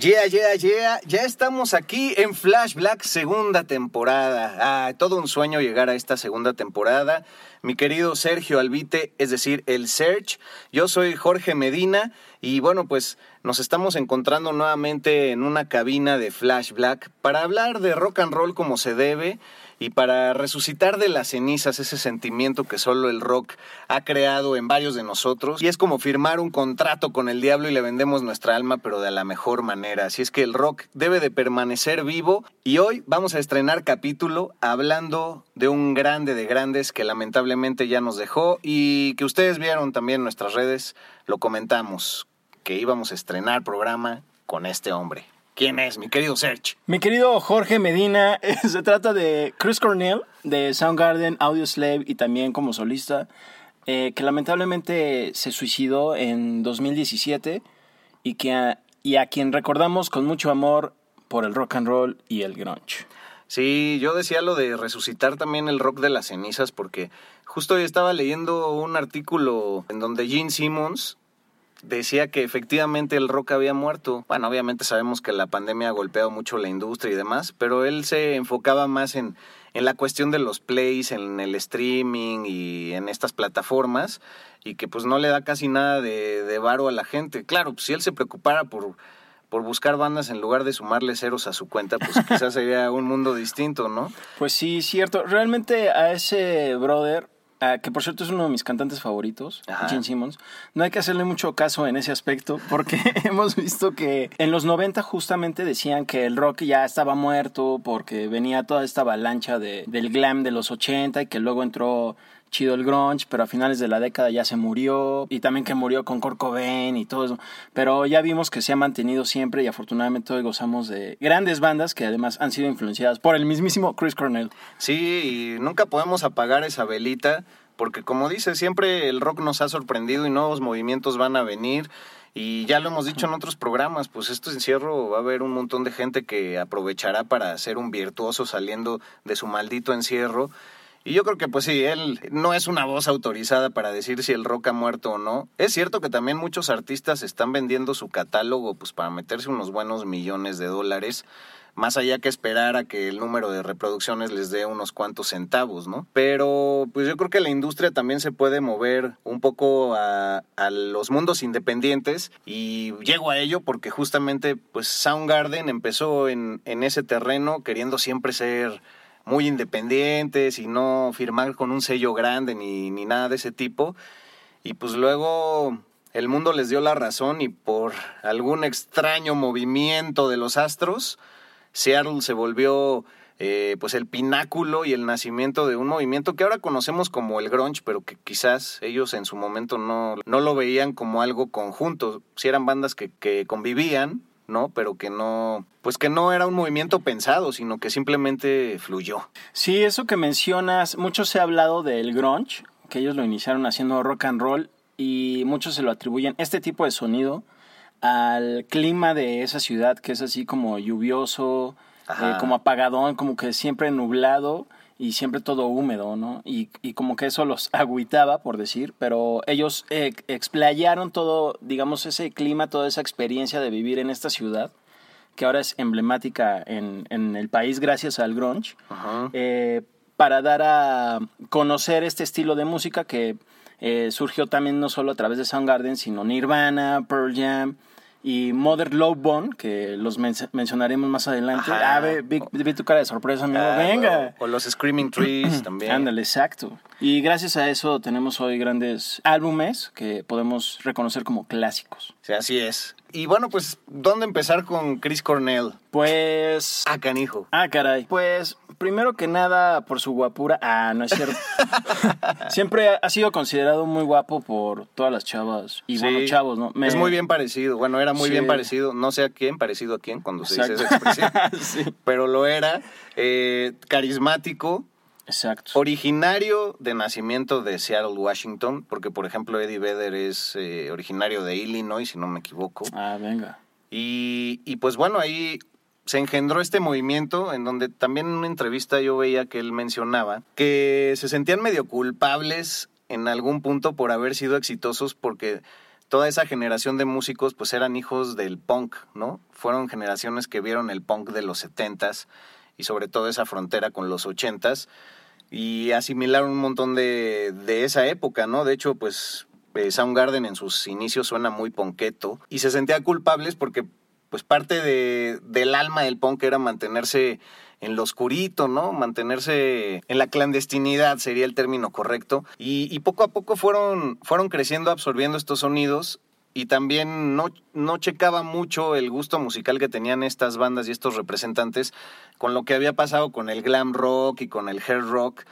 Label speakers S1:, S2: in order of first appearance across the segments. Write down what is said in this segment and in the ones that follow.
S1: Yeah, yeah, yeah. Ya estamos aquí en Flash Black segunda temporada. Ah, todo un sueño llegar a esta segunda temporada. Mi querido Sergio Albite, es decir, el Serge. Yo soy Jorge Medina y bueno, pues nos estamos encontrando nuevamente en una cabina de Flash Black para hablar de rock and roll como se debe y para resucitar de las cenizas ese sentimiento que solo el rock ha creado en varios de nosotros. Y es como firmar un contrato con el diablo y le vendemos nuestra alma, pero de la mejor manera. Así es que el rock debe de permanecer vivo. Y hoy vamos a estrenar capítulo hablando de un grande de grandes que lamentablemente ya nos dejó y que ustedes vieron también en nuestras redes, lo comentamos, que íbamos a estrenar programa con este hombre. ¿Quién es, mi querido Serge?
S2: Mi querido Jorge Medina, se trata de Chris Cornell de Soundgarden, Audioslave y también como solista, eh, que lamentablemente se suicidó en 2017 y, que a, y a quien recordamos con mucho amor por el rock and roll y el grunge.
S1: Sí, yo decía lo de resucitar también el rock de las cenizas porque justo hoy estaba leyendo un artículo en donde Gene Simmons decía que efectivamente el rock había muerto. Bueno, obviamente sabemos que la pandemia ha golpeado mucho la industria y demás, pero él se enfocaba más en, en la cuestión de los plays, en el streaming y en estas plataformas, y que pues no le da casi nada de, de varo a la gente. Claro, pues si él se preocupara por por buscar bandas en lugar de sumarle ceros a su cuenta, pues quizás sería un mundo distinto, ¿no?
S2: Pues sí, cierto. Realmente a ese brother Uh, que por cierto es uno de mis cantantes favoritos, Ajá. Gene Simmons. No hay que hacerle mucho caso en ese aspecto porque hemos visto que en los 90 justamente decían que el rock ya estaba muerto porque venía toda esta avalancha de, del glam de los 80 y que luego entró chido el grunge, pero a finales de la década ya se murió y también que murió con Kurt Cobain y todo eso. Pero ya vimos que se ha mantenido siempre y afortunadamente hoy gozamos de grandes bandas que además han sido influenciadas por el mismísimo Chris Cornell.
S1: Sí, y nunca podemos apagar esa velita porque como dice, siempre el rock nos ha sorprendido y nuevos movimientos van a venir. Y ya lo hemos dicho en otros programas, pues este encierro va a haber un montón de gente que aprovechará para ser un virtuoso saliendo de su maldito encierro. Y yo creo que pues sí, él no es una voz autorizada para decir si el rock ha muerto o no. Es cierto que también muchos artistas están vendiendo su catálogo pues para meterse unos buenos millones de dólares, más allá que esperar a que el número de reproducciones les dé unos cuantos centavos, ¿no? Pero pues yo creo que la industria también se puede mover un poco a, los mundos independientes y llego a ello porque justamente pues Soundgarden empezó en, en ese terreno queriendo siempre ser muy independientes y no firmar con un sello grande ni, ni nada de ese tipo. Y pues luego el mundo les dio la razón y por algún extraño movimiento de los astros, Seattle se volvió eh, pues el pináculo y el nacimiento de un movimiento que ahora conocemos como el grunge, pero que quizás ellos en su momento no, no lo veían como algo conjunto. Si eran bandas que, que convivían, ¿no? Pero que no, pues que no era un movimiento pensado, sino que simplemente fluyó.
S2: Sí, eso que mencionas, mucho se ha hablado del grunge, que ellos lo iniciaron haciendo rock and roll y muchos se lo atribuyen este tipo de sonido al clima de esa ciudad que es así como lluvioso, eh, como apagadón, como que siempre nublado y siempre todo húmedo, ¿no? Y, y como que eso los agüitaba, por decir, pero ellos eh, explayaron todo, digamos, ese clima, toda esa experiencia de vivir en esta ciudad, que ahora es emblemática en, en el país gracias al grunge, eh, para dar a conocer este estilo de música que eh, surgió también no solo a través de Soundgarden, sino Nirvana, Pearl Jam, y Mother Love Bone, que los mencionaremos más adelante. Ah, ve, vi, tu cara de sorpresa, amigo. Ah, Venga.
S1: O, los Screaming Trees también.
S2: Ándale, exacto. Y gracias a eso tenemos hoy grandes álbumes que podemos reconocer como clásicos.
S1: Sí, así es. Y bueno, pues, ¿dónde empezar con Chris Cornell?
S2: Pues...
S1: Ah, canijo.
S2: Ah, caray. Pues, primero que nada, por su guapura... Ah, no es cierto. Siempre ha sido considerado muy guapo por todas las chavas y bueno, chavos, ¿no?
S1: Es muy bien parecido. Bueno, era muy bien parecido. No sé a quién, parecido a quién cuando se dice esa expresión. sí. Pero lo era. Eh, carismático,
S2: Exacto.
S1: Originario de nacimiento de Seattle, Washington, porque por ejemplo Eddie Vedder es eh, originario de Illinois, si no me equivoco.
S2: Ah, venga.
S1: Y, y, pues bueno, ahí se engendró este movimiento en donde también en una entrevista yo veía que él mencionaba que se sentían medio culpables en algún punto por haber sido exitosos porque toda esa generación de músicos pues eran hijos del punk, ¿no? Fueron generaciones que vieron el punk de los setentas y sobre todo esa frontera con los ochentas y asimilaron un montón de, de esa época, ¿no? De hecho, pues eh, Soundgarden en sus inicios suena muy ponqueto y se sentía culpables porque pues parte de, del alma del punk era mantenerse en lo oscurito, ¿no? Mantenerse en la clandestinidad sería el término correcto. Y, y, poco a poco fueron, fueron creciendo, absorbiendo estos sonidos y también no, no checaba mucho el gusto musical que tenían estas bandas y estos representantes con lo que había pasado con el glam rock y con el hair rock,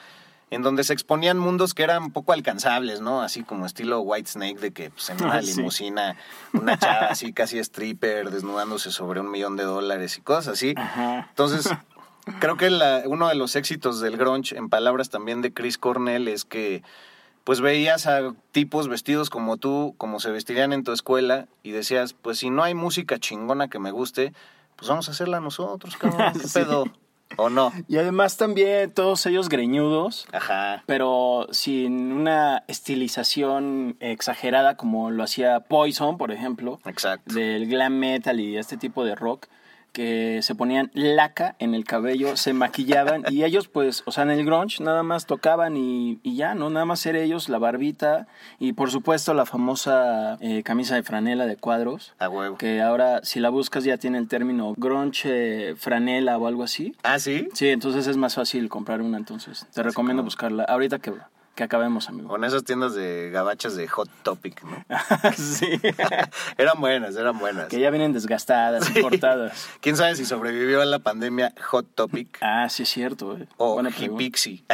S1: en donde se exponían mundos que eran poco alcanzables, ¿no? Así como estilo White Snake, de que pues, en una ah, limusina, una chava así casi stripper, desnudándose sobre un millón de dólares y cosas así. Entonces, creo que uno de los éxitos del grunge, en palabras también de Chris Cornell, es que pues veías a tipos vestidos como tú, como se vestirían en tu escuela, y decías, pues si no hay música chingona que me guste, pues vamos a hacerla nosotros, cabrón, ¿qué pedo? ¿O no?
S2: Y además también todos ellos greñudos,
S1: Ajá.
S2: pero sin una estilización exagerada como lo hacía Poison, por ejemplo.
S1: Exacto.
S2: Del glam metal y este tipo de rock que se ponían laca en el cabello, se maquillaban y ellos pues, o sea, en el grunge nada más tocaban y, ya, ¿no? Nada más ser ellos, la barbita y por supuesto la famosa eh, camisa de franela de cuadros.
S1: A huevo.
S2: Que ahora si la buscas ya tiene el término grunge franela o algo así.
S1: Ah, sí.
S2: Sí, entonces es más fácil comprar una entonces. Te recomiendo buscarla. Ahorita que que acabemos, amigo.
S1: Con esas tiendas de gabachas de Hot Topic, ¿no?
S2: sí.
S1: eran buenas, eran buenas.
S2: Que ya vienen desgastadas, cortadas.
S1: ¿Quién sabe si sobrevivió a la pandemia Hot Topic?
S2: Ah, sí es cierto. Eh.
S1: O Hipixi.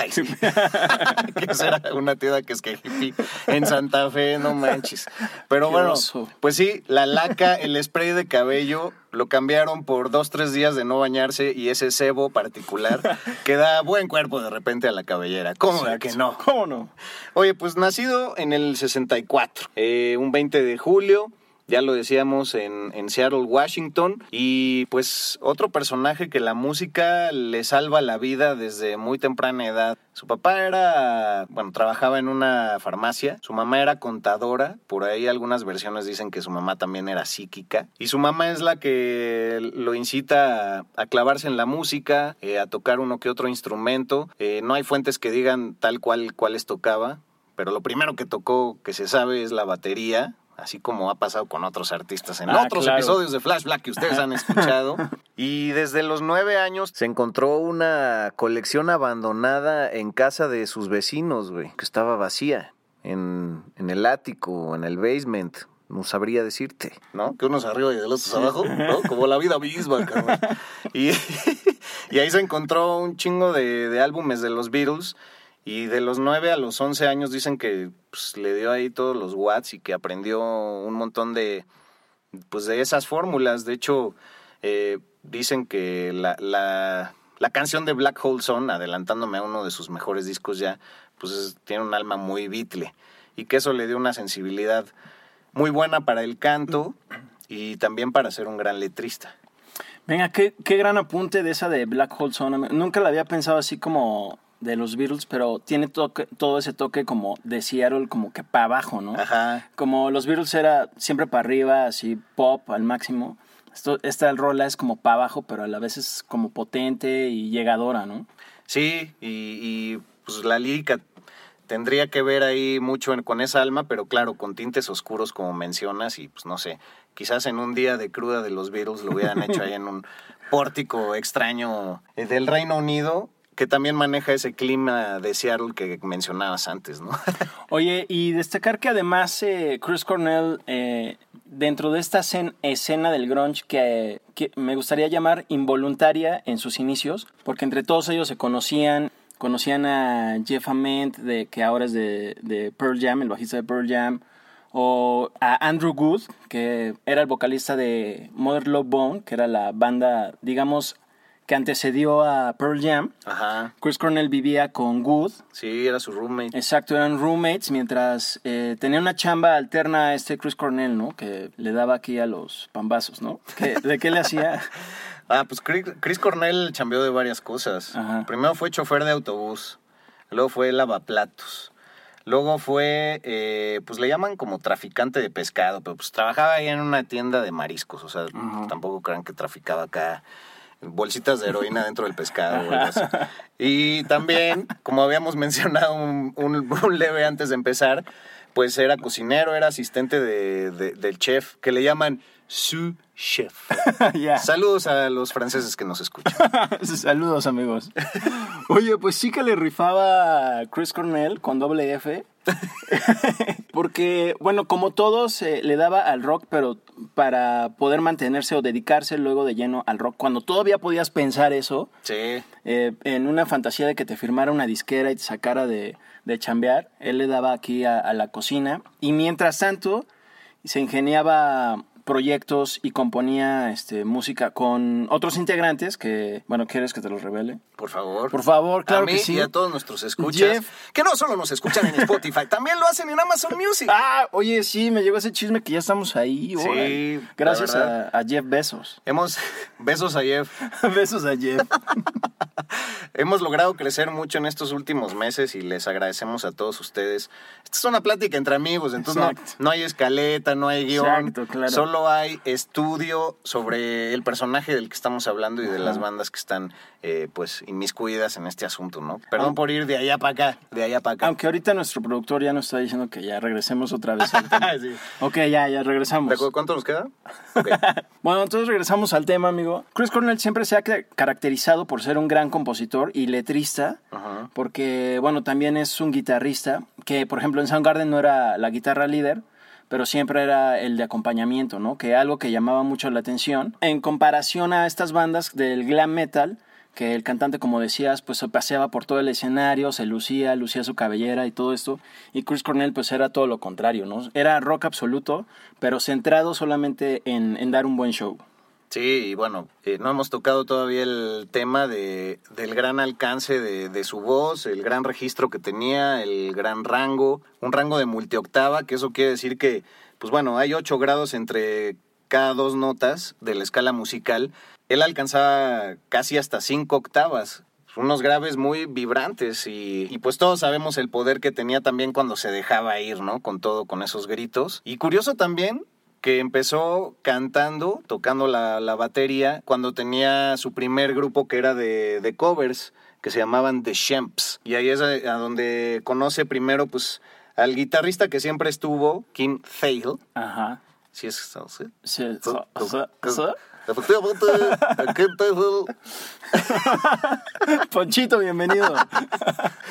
S1: que será una tienda que es que hippie en Santa Fe, no manches. Pero bueno, pues sí, la laca, el spray de cabello lo cambiaron por dos, tres días de no bañarse y ese cebo particular que da buen cuerpo de repente a la cabellera. ¿Cómo que no?
S2: ¿Cómo no?
S1: Oye, pues nacido en el 64, eh, un 20 de julio, ya lo decíamos, en, Seattle, Washington. Y pues otro personaje que la música le salva la vida desde muy temprana edad. Su papá era, bueno, trabajaba en una farmacia, su mamá era contadora, por ahí algunas versiones dicen que su mamá también era psíquica. Y su mamá es la que lo incita a, clavarse en la música, eh, a tocar uno que otro instrumento. Eh, no hay fuentes que digan tal cual cuáles tocaba, pero lo primero que tocó que se sabe es la batería, así como ha pasado con otros artistas en ah, otros episodios de Flash Black que ustedes han escuchado. y desde los nueve años se encontró una colección abandonada en casa de sus vecinos, güey, que estaba vacía, en, en el ático, en el basement. No sabría decirte, ¿no? Que unos arriba y de los otros abajo, ¿no? Como la vida misma, cabrón. Y, y ahí se encontró un chingo de, de álbumes de los Beatles y de los 9 a los 11 años dicen que pues, le dio ahí todos los watts y que aprendió un montón de, pues, de esas fórmulas. De hecho, eh, dicen que la, la, la, canción de Black Hole Zone, adelantándome a uno de sus mejores discos ya, pues tiene un alma muy bitle. Y que eso le dio una sensibilidad muy buena para el canto y también para ser un gran letrista.
S2: Venga, qué, qué gran apunte de esa de Black Hole Zone. Nunca la había pensado así como de los Beatles, pero tiene toque, todo ese toque como de Seattle, como que para abajo, ¿no?
S1: Ajá.
S2: Como los Beatles era siempre para arriba, así pop al máximo. Esto, esta rola es como para abajo, pero a la vez es como potente y llegadora, ¿no?
S1: Sí, y, y pues la lírica tendría que ver ahí mucho en- con esa alma, pero claro, con tintes oscuros como mencionas y pues no sé, quizás en un día de cruda de los Beatles lo hubieran hecho ahí en un pórtico extraño del Reino Unido que también maneja ese clima de Seattle que mencionabas antes, ¿no?
S2: Oye, y destacar que además eh, Chris Cornell, eh, dentro de esta escen- escena del grunge que, que me gustaría llamar involuntaria en sus inicios, porque entre todos ellos se conocían, conocían a Jeff Ament, de, que ahora es de, de Pearl Jam, el bajista de Pearl Jam, o a Andrew Good, que era el vocalista de Mother Love Bone, que era la banda, digamos, que antecedió a Pearl Jam.
S1: Ajá.
S2: Chris Cornell vivía con Good,
S1: Sí, era su roommate.
S2: Exacto, eran roommates mientras eh, tenía una chamba alterna a este Chris Cornell, ¿no? Que le daba aquí a los pambazos, ¿no? ¿Qué- ¿De qué le hacía?
S1: Ah, pues Chris, Cornell cambió de varias cosas.
S2: Ajá.
S1: Primero fue chofer de autobús, luego fue lavaplatos, luego fue, eh, pues le llaman como traficante de pescado, pero pues trabajaba ahí en una tienda de mariscos, o sea, tampoco crean que traficaba acá bolsitas de heroína dentro del pescado. o algo así. Y también, como habíamos mencionado un, un- un leve antes de empezar, pues era cocinero, era asistente de- de- del chef, que le llaman su chef. Saludos a los franceses que nos escuchan.
S2: Saludos, amigos. Oye, pues sí que le rifaba a Chris Cornell con doble F. Porque, bueno, como todos, eh, le daba al rock, pero para poder mantenerse o dedicarse luego de lleno al rock, cuando todavía podías pensar eso,
S1: Sí.
S2: eh, en una fantasía de que te firmara una disquera y te sacara de, de chambear, él le daba aquí a, a la cocina y mientras tanto se ingeniaba proyectos y componía este, música con otros integrantes que, bueno, ¿quieres que te los revele?
S1: Por favor.
S2: Por favor, claro
S1: a mí
S2: que sí.
S1: y a todos nuestros escuchas.
S2: Jeff.
S1: Que no solo nos escuchan en Spotify, también lo hacen en Amazon Music.
S2: Ah, oye, sí, me llegó ese chisme que ya estamos ahí.
S1: Sí,
S2: Gracias a, a Jeff Bezos.
S1: Hemos, besos a Jeff.
S2: Besos a Jeff.
S1: Hemos logrado crecer mucho en estos últimos meses y les agradecemos a todos ustedes. Esta es una plática entre amigos, entonces no, no hay escaleta, no hay guion.
S2: Exacto, claro.
S1: Solo hay estudio sobre el personaje del que estamos hablando y de las bandas que están eh, pues inmiscuidas en este asunto, ¿no? Perdón por ir de allá para acá, de allá para acá.
S2: Aunque ahorita nuestro productor ya nos está diciendo que ya regresemos otra vez al tema.
S1: Sí.
S2: Ok, ya, ya regresamos.
S1: ¿Cuánto nos queda? Ok.
S2: Bueno, entonces regresamos al tema, amigo. Chris Cornell siempre se ha ca- caracterizado por ser un gran compositor y letrista,
S1: Ajá.
S2: porque, bueno, también es un guitarrista, que por ejemplo en Soundgarden no era la guitarra líder, pero siempre era el de acompañamiento, ¿no? Que algo que llamaba mucho la atención. En comparación a estas bandas del glam metal, que el cantante, como decías, pues se paseaba por todo el escenario, se lucía, lucía su cabellera y todo esto. Y Chris Cornell, pues era todo lo contrario, ¿no? Era rock absoluto, pero centrado solamente en, en dar un buen show.
S1: Sí, y bueno, eh, no hemos tocado todavía el tema de, del gran alcance de, de su voz, el gran registro que tenía, el gran rango, un rango de multioctava, que eso quiere decir que, pues bueno, hay ocho grados entre cada dos notas de la escala musical. Él alcanzaba casi hasta cinco octavas, unos graves muy vibrantes y, y pues todos sabemos el poder que tenía también cuando se dejaba ir, ¿no? Con todo, con esos gritos. Y curioso también que empezó cantando, tocando la, la batería, cuando tenía su primer grupo que era de, de covers, que se llamaban The Shemps. Y ahí es a, a donde conoce primero, pues, al guitarrista que siempre estuvo, Kim Thale.
S2: Ajá.
S1: Sí, es ¿sí?
S2: Sí, so-
S1: Efectivamente, Thale.
S2: Ponchito, bienvenido.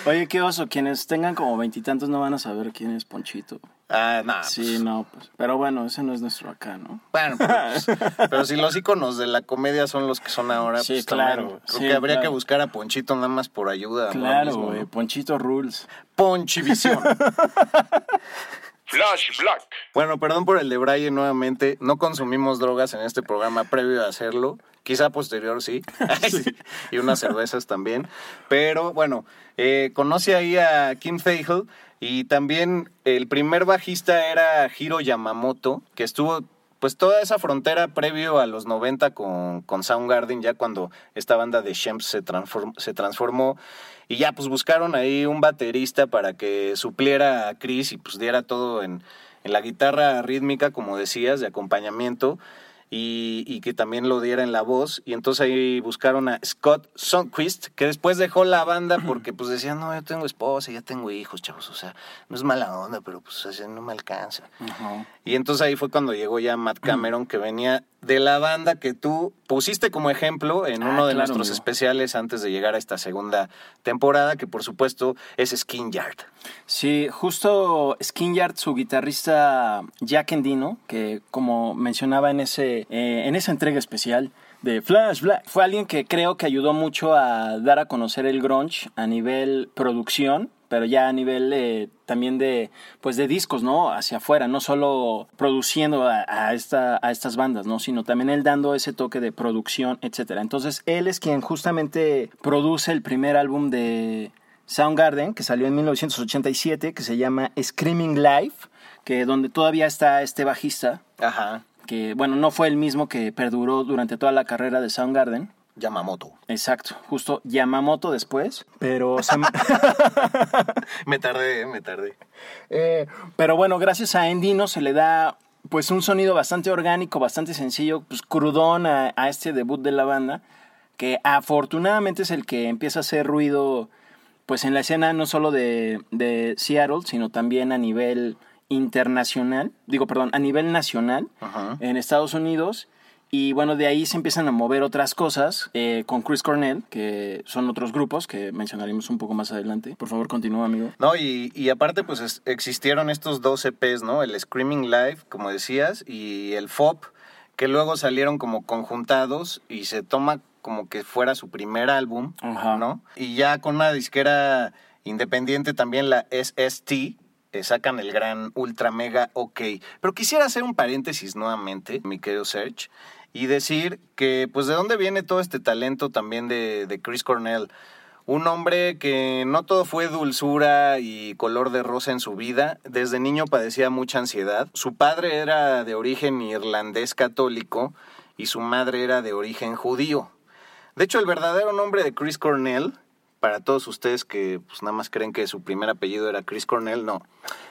S2: Oye, qué oso. Quienes tengan como veintitantos no van a saber quién es Ponchito.
S1: Ah, no.
S2: Sí, no, pues. Pero bueno, ese no es nuestro acá, ¿no?
S1: Bueno, pues, pero si los iconos de la comedia son los que son ahora,
S2: Sí,
S1: pues
S2: claro,
S1: también creo
S2: sí,
S1: que habría
S2: claro.
S1: que buscar a Ponchito nada más por ayuda.
S2: Claro,
S1: mismo,
S2: güey.
S1: ¿no?
S2: Ponchito Rules.
S1: Ponchivisión.
S3: Flash Black.
S1: bueno, perdón por el de Brian nuevamente. No consumimos drogas en este programa previo a hacerlo. Quizá posterior sí. y unas cervezas también. Pero bueno, eh, conoce ahí a Kim Thale y también el primer bajista era Hiro Yamamoto, que estuvo pues toda esa frontera previo a los 90 con, con Soundgarden, ya cuando esta banda de Shemps se, se transformó Y ya pues buscaron ahí un baterista para que supliera a Chris y pues diera todo en, en la guitarra rítmica, como decías, de acompañamiento y, que también lo diera en la voz. Y entonces ahí buscaron a Scott Sundquist, que después dejó la banda porque pues decía, no, yo tengo esposa, ya tengo hijos, chavos, o sea, no es mala onda, pero pues no me alcanza. Y entonces ahí fue cuando llegó ya Matt Cameron, que venía de la banda que tú pusiste como ejemplo en ah, uno de nuestros especiales antes de llegar a esta segunda temporada, que por supuesto es Skin Yard.
S2: Sí, justo Skin Yard, su guitarrista Jack Endino, que como mencionaba en, ese, eh, en esa entrega especial, de Flash Black. Fue alguien que creo que ayudó mucho a dar a conocer el grunge a nivel producción pero ya a nivel eh, también de, pues de discos, ¿no? Hacia afuera, no solo produciendo a, esta, a estas bandas, ¿no? Sino también él dando ese toque de producción, etcétera. Entonces, él es quien justamente produce el primer álbum de Soundgarden, que salió en 1987, que se llama Screaming Life, que donde todavía está este bajista.
S1: Ajá.
S2: Que, bueno, no fue el mismo que perduró durante toda la carrera de Soundgarden.
S1: Yamamoto.
S2: Exacto, justo Yamamoto después, pero...
S1: me... tardé, me tardé.
S2: Eh, pero bueno, gracias a Endino se le da pues un sonido bastante orgánico, bastante sencillo, pues crudón a, este debut de la banda, que afortunadamente es el que empieza a hacer ruido pues en la escena no solo de, de Seattle, sino también a nivel internacional, digo, perdón, a nivel nacional en Estados Unidos y bueno, de ahí se empiezan a mover otras cosas eh, con Chris Cornell, que son otros grupos que mencionaremos un poco más adelante. Por favor, continúa, amigo.
S1: No, y, y aparte, pues existieron estos dos EPs, ¿no? El Screaming Live, como decías, y el FOP, que luego salieron como conjuntados y se toma como que fuera su primer álbum, ¿no? Y ya con una disquera independiente también, la SST, sacan el gran ultra mega ok. Pero quisiera hacer un paréntesis nuevamente, mi querido Serge y decir que, pues, de dónde viene todo este talento también de, de Chris Cornell. Un hombre que no todo fue dulzura y color de rosa en su vida. Desde niño padecía mucha ansiedad. Su padre era de origen irlandés católico y su madre era de origen judío. De hecho, el verdadero nombre de Chris Cornell, para todos ustedes que pues, nada más creen que su primer apellido era Chris Cornell, no.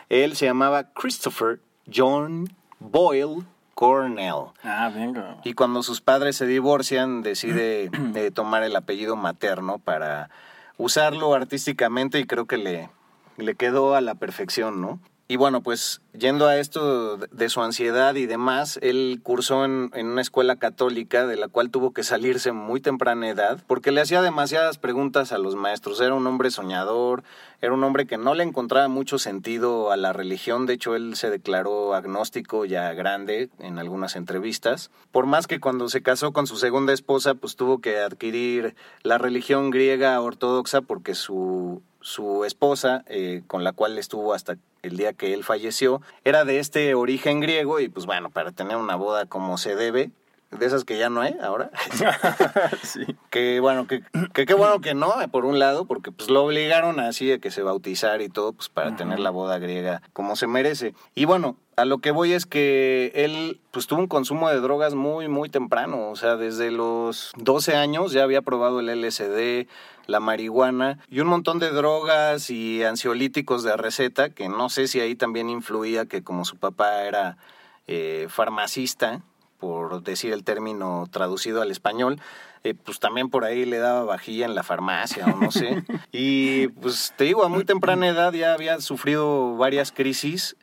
S1: Él se llamaba Christopher John Boyle Cornell.
S2: Ah, venga.
S1: Y cuando sus padres se divorcian, decide eh, tomar el apellido materno para usarlo artísticamente y creo que le, le quedó a la perfección, ¿no? Y bueno, pues yendo a esto de su ansiedad y demás, él cursó en, una escuela católica de la cual tuvo que salirse muy temprana edad porque le hacía demasiadas preguntas a los maestros. Era un hombre soñador, era un hombre que no le encontraba mucho sentido a la religión. De hecho, él se declaró agnóstico ya grande en algunas entrevistas. Por más que cuando se casó con su segunda esposa, pues tuvo que adquirir la religión griega ortodoxa porque su su esposa, eh, con la cual estuvo hasta el día que él falleció, era de este origen griego y pues bueno, para tener una boda como se debe, de esas que ya no hay ahora. sí. Que bueno, que qué bueno que no, por un lado, porque pues lo obligaron así a que se bautizara y todo, pues para tener la boda griega como se merece. Y bueno, a lo que voy es que él pues tuvo un consumo de drogas muy, muy temprano, o sea, desde los 12 años ya había probado el LSD, la marihuana y un montón de drogas y ansiolíticos de receta, que no sé si ahí también influía que como su papá era eh, farmacista, por decir el término traducido al español, eh, pues también por ahí le daba vajilla en la farmacia o no sé. Y pues te digo, a muy temprana edad ya había sufrido varias crisis.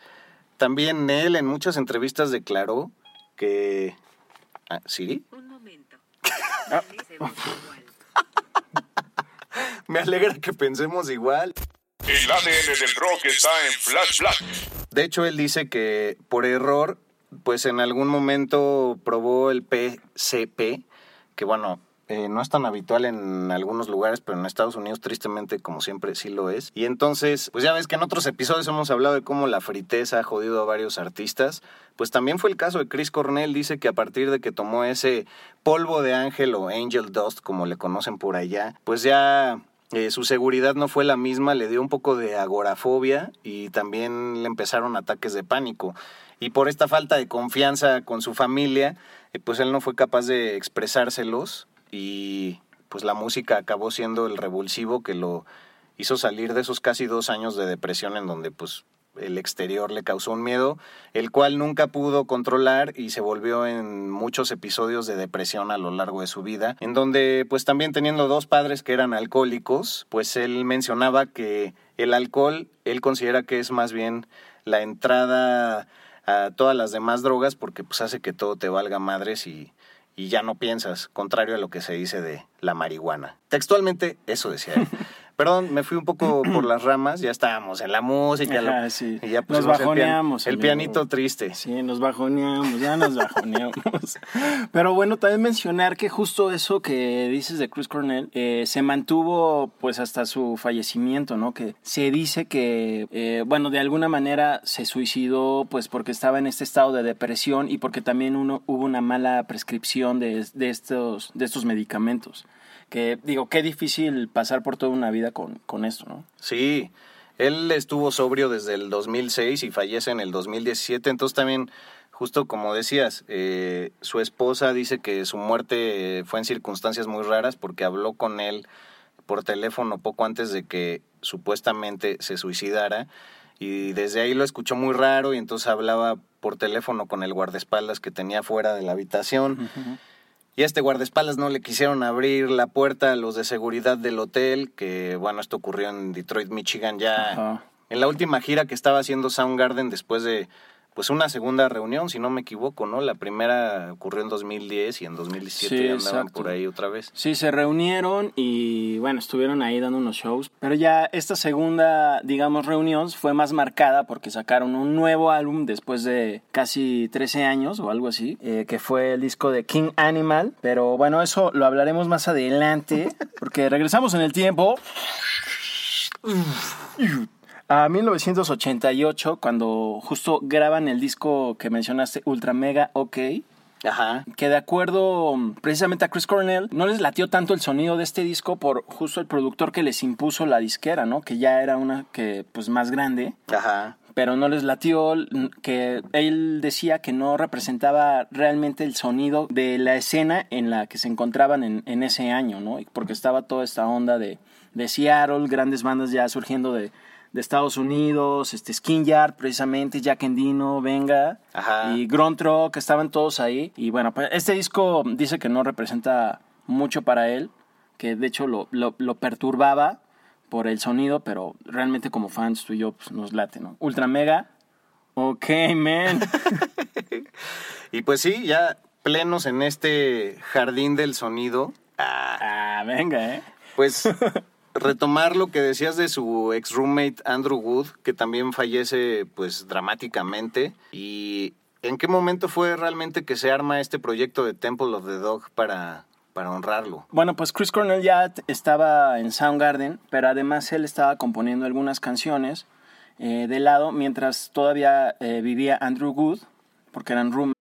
S1: También él en muchas entrevistas declaró que... Ah, ¿Sí? Un momento. Me alegra que pensemos igual.
S3: El ADN del rock está en Flash Black.
S1: De hecho, él dice que por error pues en algún momento probó el PCP, que bueno, eh, no es tan habitual en algunos lugares, pero en Estados Unidos tristemente como siempre sí lo es. Y entonces, pues ya ves que en otros episodios hemos hablado de cómo la friteza ha jodido a varios artistas, pues también fue el caso de Chris Cornell, dice que a partir de que tomó ese polvo de ángel o angel dust, como le conocen por allá, pues ya eh, su seguridad no fue la misma, le dio un poco de agorafobia y también le empezaron ataques de pánico. Y por esta falta de confianza con su familia, eh, pues él no fue capaz de expresárselos y pues la música acabó siendo el revulsivo que lo hizo salir de esos casi dos años de depresión en donde pues el exterior le causó un miedo, el cual nunca pudo controlar y se volvió en muchos episodios de depresión a lo largo de su vida, en donde pues también teniendo dos padres que eran alcohólicos, pues él mencionaba que el alcohol, él considera que es más bien la entrada a todas las demás drogas porque pues hace que todo te valga madres y, y ya no piensas, contrario a lo que se dice de la marihuana. Textualmente eso decía él. Perdón, me fui un poco por las ramas, ya estábamos en la música.
S2: sí.
S1: Y ya
S2: nos bajoneamos.
S1: El, pianito triste.
S2: Sí, nos bajoneamos, ya nos bajoneamos. Pero bueno, también mencionar que justo eso que dices de Chris Cornell eh, se mantuvo pues hasta su fallecimiento, ¿no? Que se dice que, eh, bueno, de alguna manera se suicidó pues porque estaba en este estado de depresión y porque también uno, hubo una mala prescripción de, de, estos, de estos medicamentos que digo, qué difícil pasar por toda una vida con, con esto, ¿no?
S1: Sí, él estuvo sobrio desde el 2006 y fallece en el 2017, entonces también, justo como decías, eh, su esposa dice que su muerte fue en circunstancias muy raras porque habló con él por teléfono poco antes de que supuestamente se suicidara y desde ahí lo escuchó muy raro y entonces hablaba por teléfono con el guardaespaldas que tenía fuera de la habitación. Y a este guardaespaldas no le quisieron abrir la puerta a los de seguridad del hotel, que bueno, esto ocurrió en Detroit, Michigan ya. En la última gira que estaba haciendo Soundgarden después de pues una segunda reunión, si no me equivoco, ¿no? La primera ocurrió en 2010 y en 2017 ya andaban por ahí otra vez.
S2: Sí, se reunieron y bueno, estuvieron ahí dando unos shows, pero ya esta segunda, digamos, reunión fue más marcada porque sacaron un nuevo álbum después de casi 13 años o algo así, eh, que fue el disco de King Animal, pero bueno, eso lo hablaremos más adelante porque regresamos en el tiempo a 1988, cuando justo graban el disco que mencionaste, Ultra Mega OK.
S1: Ajá.
S2: Que de acuerdo precisamente a Chris Cornell, no les latió tanto el sonido de este disco por justo el productor que les impuso la disquera, ¿no? Que ya era una que pues más grande.
S1: Ajá.
S2: Pero no les latió que él decía que no representaba realmente el sonido de la escena en la que se encontraban en, en ese año, ¿no? Porque estaba toda esta onda de, de Seattle, grandes bandas ya surgiendo de, de Estados Unidos, este Skin Yard, precisamente, Jack Endino, Venga, y Grontro, que estaban todos ahí. Y bueno, pues, este disco dice que no representa mucho para él, que de hecho lo, lo, perturbaba por el sonido, pero realmente como fans tú y yo pues, nos late, ¿no? Ultra Mega, ok, man.
S1: y pues sí, ya plenos en este jardín del sonido.
S2: ah venga, ¿eh?
S1: Pues retomar lo que decías de su ex roommate Andrew Wood, que también fallece pues dramáticamente. ¿Y en qué momento fue realmente que se arma este proyecto de Temple of the Dog para, para honrarlo?
S2: Bueno, pues Chris Cornell ya estaba en Soundgarden, pero además él estaba componiendo algunas canciones eh, de lado mientras todavía eh, vivía Andrew Wood, porque eran roommates.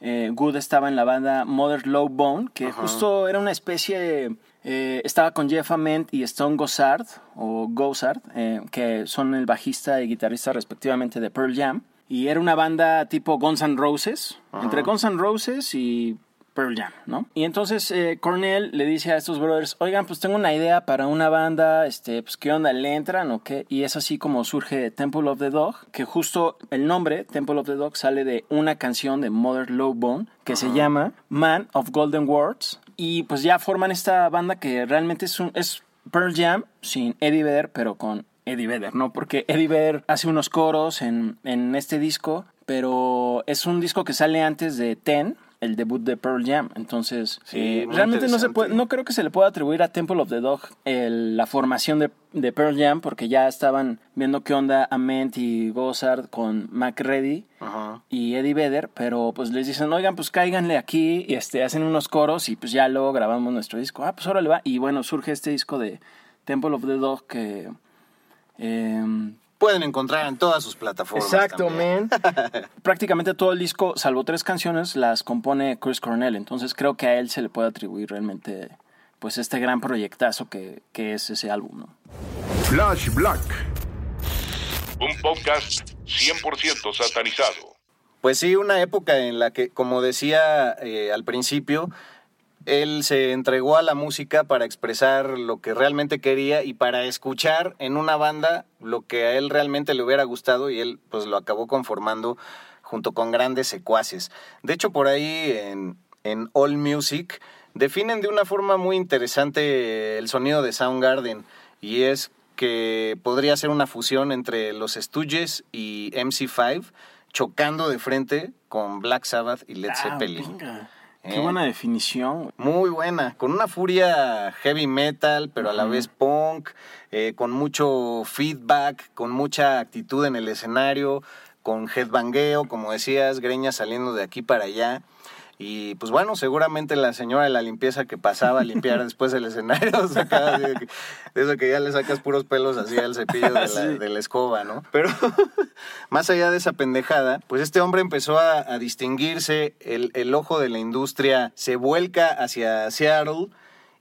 S2: Eh, Good estaba en la banda Mother Low Bone, que
S1: Ajá.
S2: justo era una especie. eh, estaba con Jeff Ament y Stone Gossard, o Gossard, eh, que son el bajista y guitarrista respectivamente de Pearl Jam. Y era una banda tipo Guns N' Roses,
S1: Ajá.
S2: entre Guns N' Roses y Pearl Jam, ¿no? Y entonces eh, Cornell le dice a estos brothers, oigan, pues tengo una idea para una banda, este, pues qué onda, ¿le entran o qué? Y es así como surge Temple of the Dog, que justo el nombre, Temple of the Dog, sale de una canción de Mother Low Bone que se llama Man of Golden Words. Y pues ya forman esta banda que realmente es, un, es Pearl Jam sin Eddie Vedder, pero con Eddie Vedder, ¿no? Porque Eddie Vedder hace unos coros en, en este disco, pero es un disco que sale antes de Ten, el debut de Pearl Jam. Entonces,
S1: Sí,
S2: eh, realmente no se puede, no creo que se le pueda atribuir a Temple of the Dog el- la formación de, de Pearl Jam, porque ya estaban viendo qué onda Ament y Gossard con McReady
S1: Ajá.
S2: y Eddie Vedder, pero pues les dicen, oigan, pues cáiganle aquí, y este, hacen unos coros y pues ya luego grabamos nuestro disco. Ah, pues ahora le va. Y bueno, surge este disco de Temple of the Dog que... em,
S1: Pueden encontrar en todas sus plataformas.
S2: Exacto,
S1: también.
S2: man. Prácticamente todo el disco, salvo tres canciones, las compone Chris Cornell. Entonces creo que a él se le puede atribuir realmente pues este gran proyectazo que, que es ese álbum, ¿no?
S3: Flash Black. Un podcast 100% satanizado.
S1: Pues sí, una época en la que, como decía eh, al principio, él se entregó a la música para expresar lo que realmente quería y para escuchar en una banda lo que a él realmente le hubiera gustado y él pues lo acabó conformando junto con grandes secuaces. De hecho, por ahí en, en All Music definen de una forma muy interesante el sonido de Soundgarden y es que podría ser una fusión entre los Stooges y MC5 chocando de frente con Black Sabbath y Led
S2: Ah, Venga.
S1: ¿Eh?
S2: Qué buena definición.
S1: Muy buena, con una furia heavy metal, pero a la vez punk, eh, con mucho feedback, con mucha actitud en el escenario, con headbangueo, como decías, greñas saliendo de aquí para allá. Y pues bueno, seguramente la señora de la limpieza que pasaba a limpiar después del escenario, sacaba de, eso que ya le sacas puros pelos así al cepillo de la,
S2: Sí.
S1: de la escoba, ¿no? Pero más allá de esa pendejada, pues este hombre empezó a, a distinguirse, el, el ojo de la industria se vuelca hacia Seattle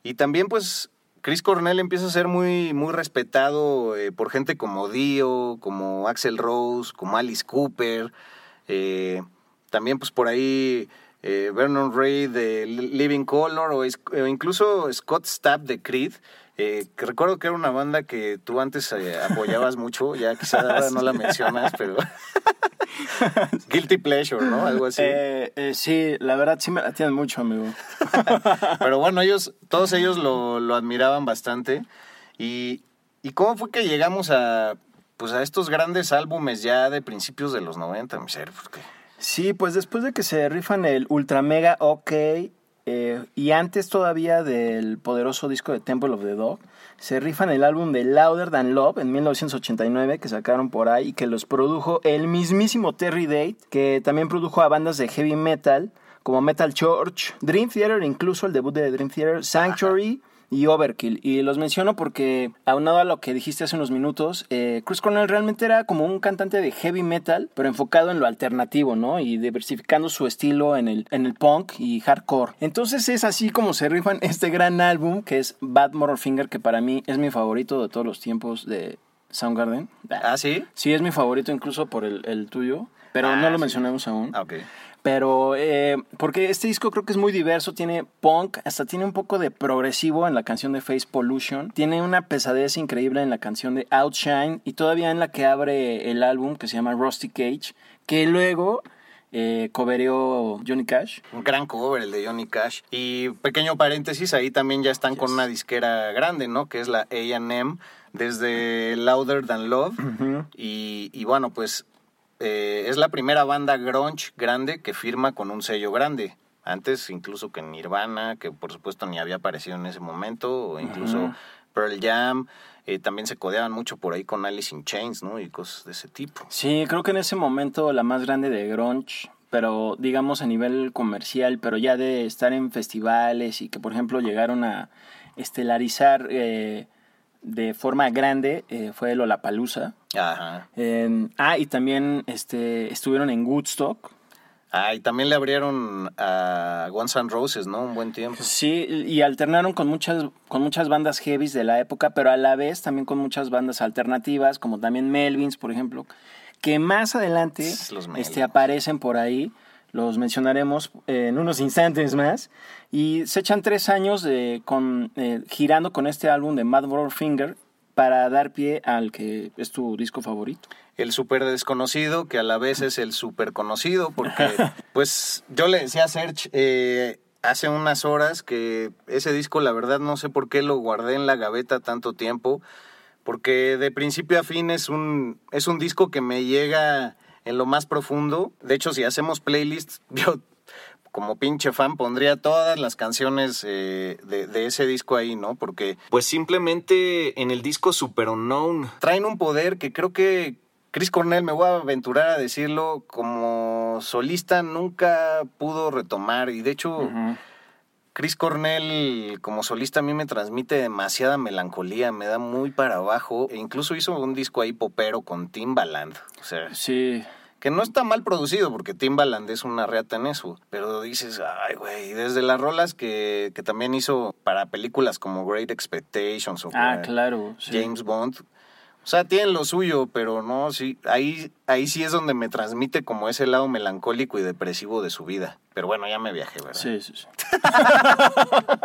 S1: y también pues Chris Cornell empieza a ser muy, muy respetado eh, por gente como Dio, como Axel Rose, como Alice Cooper, eh, también pues por ahí eh, Vernon Ray de Li- Living Color o, incluso Scott Stapp de Creed. eh, que recuerdo que era una banda que tú antes eh, apoyabas mucho, ya quizás ahora no la mencionas, pero Guilty Pleasure, ¿no? Algo así.
S2: Eh, sí, la verdad sí me la tienen mucho, amigo.
S1: Pero bueno, ellos, todos ellos lo, lo admiraban bastante. Y, ¿Y cómo fue que llegamos a, pues a estos grandes álbumes ya de principios de los 90, mi ser? Porque
S2: Sí, pues después de que se rifan el Ultra Mega OK eh, y antes todavía del poderoso disco de Temple of the Dog, se rifan el álbum de Louder Than Love en 1989 que sacaron por ahí y que los produjo el mismísimo Terry Date, que también produjo a bandas de heavy metal como Metal Church, Dream Theater, incluso el debut de Dream Theater, Sanctuary y Overkill. Y los menciono porque, aunado a lo que dijiste hace unos minutos, eh, Chris Cornell realmente era como un cantante de heavy metal, pero enfocado en lo alternativo, ¿no? Y diversificando su estilo en el, en el punk y hardcore. Entonces es así como se rifan este gran álbum que es Bad Motorfinger, que para mí es mi favorito de todos los tiempos de, Soundgarden.
S1: ¿Ah, sí?
S2: Sí, es mi favorito incluso por el, el tuyo, pero
S1: Ah,
S2: no lo
S1: sí.
S2: mencionamos aún.
S1: Ah, ok.
S2: Pero, eh, porque este disco creo que es muy diverso, tiene punk, hasta tiene un poco de progresivo en la canción de Face Pollution, tiene una pesadez increíble en la canción de Outshine y todavía en la que abre el álbum que se llama Rusty Cage, que luego eh, covereó Johnny Cash.
S1: Un gran cover el de Johnny Cash. Y pequeño paréntesis, ahí también ya están con una disquera grande, ¿no? Que es la AM, desde Louder Than Love. y, y bueno, pues eh, es la primera banda grunge grande que firma con un sello grande. Antes incluso que Nirvana, que por supuesto ni había aparecido en ese momento, o incluso. Pearl Jam. eh, también se codeaban mucho por ahí con Alice in Chains, ¿no? Y cosas de ese tipo.
S2: Sí, creo que en ese momento la más grande de grunge, pero digamos a nivel comercial, pero ya de estar en festivales y que por ejemplo llegaron a estelarizar eh, de forma grande, eh, fue Lollapalooza.
S1: Ajá.
S2: Eh, ah, y también este, estuvieron en Woodstock.
S1: Ah, y también le abrieron a Guns N' Roses, ¿no? Un buen tiempo.
S2: Sí, y alternaron con muchas, con muchas bandas heavies de la época, pero a la vez también con muchas bandas alternativas, como también Melvins, por ejemplo, que más adelante este, aparecen por ahí. Los mencionaremos eh, en unos instantes más. Y se echan tres años con, eh, girando con este álbum de Mad Finger para dar pie al que es tu disco favorito.
S1: El súper desconocido, que a la vez es el súper conocido, porque pues yo le decía a Serge eh, hace unas horas que ese disco la verdad no sé por qué lo guardé en la gaveta tanto tiempo, porque de principio a fin es un, es un disco que me llega en lo más profundo. De hecho, si hacemos playlists, yo como pinche fan pondría todas las canciones eh, de, de ese disco ahí, ¿no? Porque pues simplemente en el disco Super Unknown traen un poder que creo que Chris Cornell, me voy a aventurar a decirlo, como solista nunca pudo retomar y de hecho... Chris Cornell como solista a mí me transmite demasiada melancolía, me da muy para abajo e incluso hizo un disco ahí popero con Timbaland, o sea,
S2: Sí,
S1: que no está mal producido porque Timbaland es una reata en eso, pero dices, ay güey, desde las rolas que, que también hizo para películas como Great Expectations o
S2: ah, claro. sí.
S1: James Bond, o sea, tienen lo suyo, pero no, sí, ahí, ahí sí es donde me transmite como ese lado melancólico y depresivo de su vida. Pero bueno, ya me viajé, ¿verdad?
S2: Sí, sí, sí.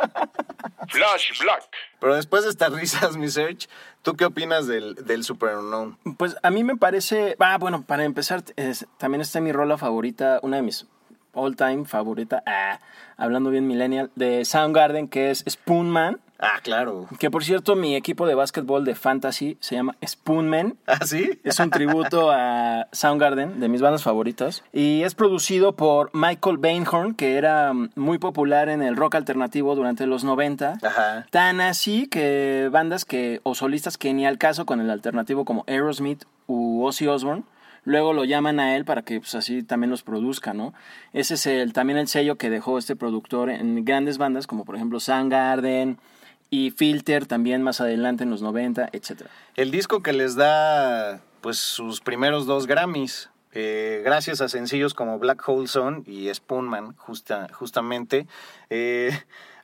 S3: Flash Black.
S1: Pero después de estas risas, mi Serge, ¿tú qué opinas del, del Super Unknown?
S2: Pues a mí me parece, ah, bueno, para empezar, es- también está mi rola favorita, una de mis all time favorita, ah, hablando bien millennial, de Soundgarden, que es Spoonman,
S1: Ah, claro.
S2: que por cierto mi equipo de básquetbol de fantasy se llama Spoonman.
S1: ¿Ah, sí?
S2: Es un tributo a Soundgarden, de mis bandas favoritas. Y es producido por Michael Bainhorn, que era mm, muy popular en el rock alternativo durante los 90.
S1: Ajá.
S2: Tan así que bandas que, o solistas que ni al caso con el alternativo como Aerosmith u Ozzy Osbourne, luego lo llaman a él para que pues, así también los produzca, ¿no? Ese es el, también el sello que dejó este productor en grandes bandas como por ejemplo Soundgarden y Filter también más adelante en los 90, etcétera.
S1: El disco que les da pues sus primeros dos Grammys, eh, gracias a sencillos como Black Hole Sun y Spoonman, justa, justamente, eh,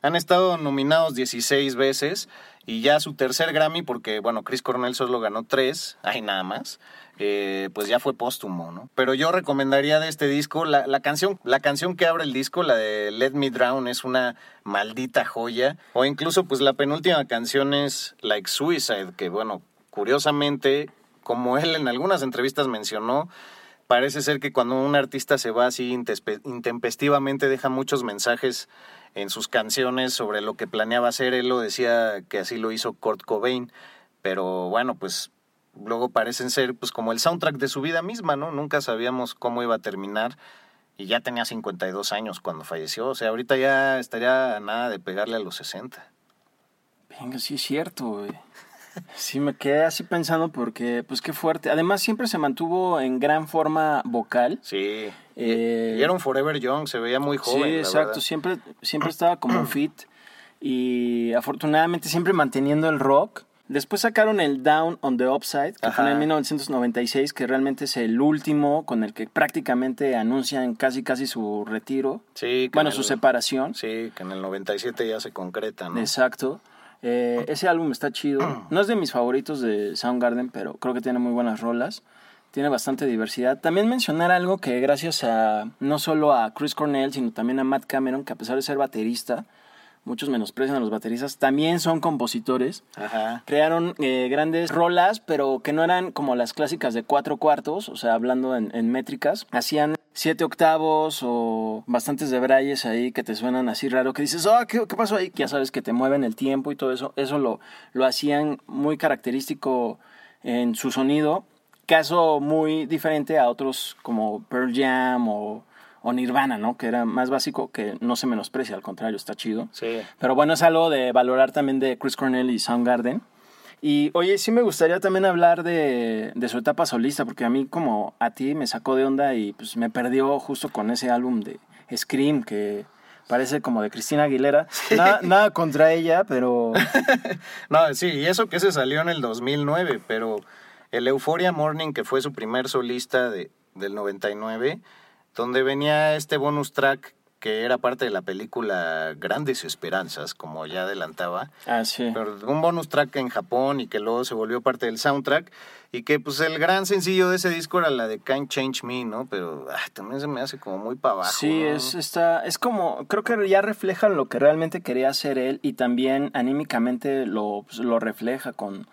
S1: han estado nominados 16 veces y ya su tercer Grammy, porque bueno, Chris Cornell solo ganó tres, hay nada más, eh, pues ya fue póstumo, ¿no? Pero yo recomendaría de este disco, la, la canción, la canción que abre el disco, la de Let Me Drown, es una maldita joya, o incluso pues la penúltima canción es Like Suicide, que bueno, curiosamente, como él en algunas entrevistas mencionó, parece ser que cuando un artista se va así intempestivamente deja muchos mensajes en sus canciones sobre lo que planeaba hacer. Él lo decía que así lo hizo Kurt Cobain, pero bueno, pues luego parecen ser pues como el soundtrack de su vida misma, ¿no? Nunca sabíamos cómo iba a terminar y ya tenía 52 años cuando falleció, o sea, ahorita ya estaría a nada de pegarle a los 60.
S2: Venga, sí es cierto, güey. Sí, me quedé así pensando porque, pues qué fuerte. Además, siempre se mantuvo en gran forma vocal.
S1: Sí.
S2: Eh,
S1: y era un Forever Young, se veía muy joven.
S2: sí, exacto.
S1: verdad.
S2: Siempre, siempre estaba como fit. Y afortunadamente siempre manteniendo el rock. Después sacaron el Down on the Upside, que fue en
S1: Ajá.
S2: 1996, que realmente es el último con el que prácticamente anuncian casi casi su retiro.
S1: Sí,
S2: Bueno,
S1: en
S2: su separación.
S1: Sí, que en el 97 ya se concreta, ¿no?
S2: Exacto. Eh, ese álbum está chido. No es de mis favoritos de Soundgarden, pero creo que tiene muy buenas rolas. Tiene bastante diversidad. También mencionar algo que gracias a no solo a Chris Cornell, sino también a Matt Cameron, que a pesar de ser baterista, muchos menosprecian a los bateristas, también son compositores. Crearon eh, grandes rolas, pero que no eran como las clásicas de cuatro cuartos, o sea, hablando en, métricas. Hacían siete octavos o bastantes de brayes ahí que te suenan así raro, que dices, oh, ¿qué, pasó ahí? Ya sabes que te mueven el tiempo y todo eso. Eso lo, lo hacían muy característico en su sonido. Caso muy diferente a otros como Pearl Jam o o Nirvana, ¿no? Que era más básico, que no se menosprecia, al contrario, está chido.
S1: Sí.
S2: Pero bueno, es algo de valorar también de Chris Cornell y Soundgarden. Y oye, sí me gustaría también hablar de, de, su etapa solista, porque a mí como a ti me sacó de onda y pues me perdió justo con ese álbum de Scream, que parece como de Cristina Aguilera. Nada, nada contra ella, pero...
S1: no, sí, y eso que se salió en el 2009, pero el Euphoria Morning, que fue su primer solista de, del 99 donde venía este bonus track que era parte de la película Grandes Esperanzas, como ya adelantaba.
S2: Ah, sí.
S1: Pero un bonus track en Japón y que luego se volvió parte del soundtrack. Y que pues el gran sencillo de ese disco era la de Can't Change Me, ¿no? Pero ah, también se me hace como muy para abajo.
S2: Sí, es, está, es como, creo que ya refleja lo que realmente quería hacer él y también anímicamente lo, pues, lo refleja con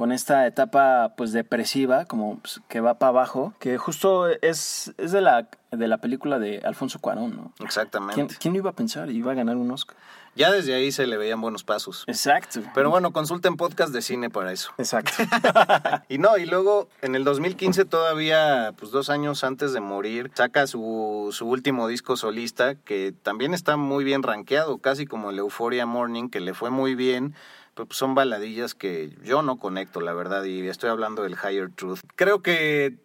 S2: con esta etapa pues depresiva, como pues, que va para abajo, que justo es, es de, la, de la película de Alfonso Cuarón, ¿no?
S1: Exactamente.
S2: ¿Quién, iba a pensar? Iba a ganar un Oscar.
S1: Ya desde ahí se le veían buenos pasos.
S2: Exacto.
S1: Pero bueno, consulten podcast de cine para eso.
S2: Exacto.
S1: y no, y luego en el 2015 todavía, pues dos años antes de morir, saca su, su último disco solista, que también está muy bien rankeado, casi como el Euphoria Morning, que le fue muy bien son baladillas que yo no conecto, la verdad, y estoy hablando del Higher Truth. Creo que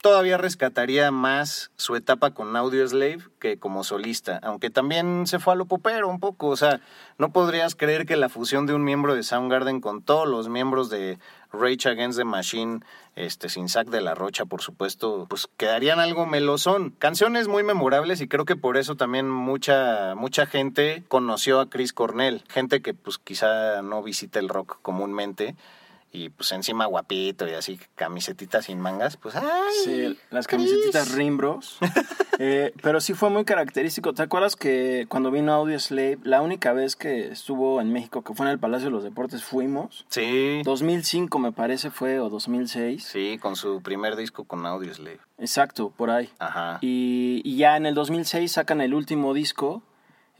S1: todavía rescataría más su etapa con Audio Slave que como solista, aunque también se fue a lo popero un poco, o sea, no podrías creer que la fusión de un miembro de Soundgarden con todos los miembros de Rage Against the Machine, este, sin Zack de la Rocha, por supuesto, pues quedarían algo melosón. Canciones muy memorables y creo que por eso también mucha, mucha gente conoció a Chris Cornell, gente que pues quizá no visita el rock comúnmente y pues encima guapito y así camisetitas sin mangas, pues ¡ay!
S2: Sí, las camisetitas Rimbros. eh, pero sí fue muy característico. ¿Te acuerdas que cuando vino Audio Slave, la única vez que estuvo en México, que fue en el Palacio de los Deportes, fuimos?
S1: Sí.
S2: 2005 me parece fue, o 2006.
S1: Sí, con su primer disco con Audio Slave.
S2: Exacto, por ahí.
S1: Ajá.
S2: Y, y ya en el 2006 sacan el último disco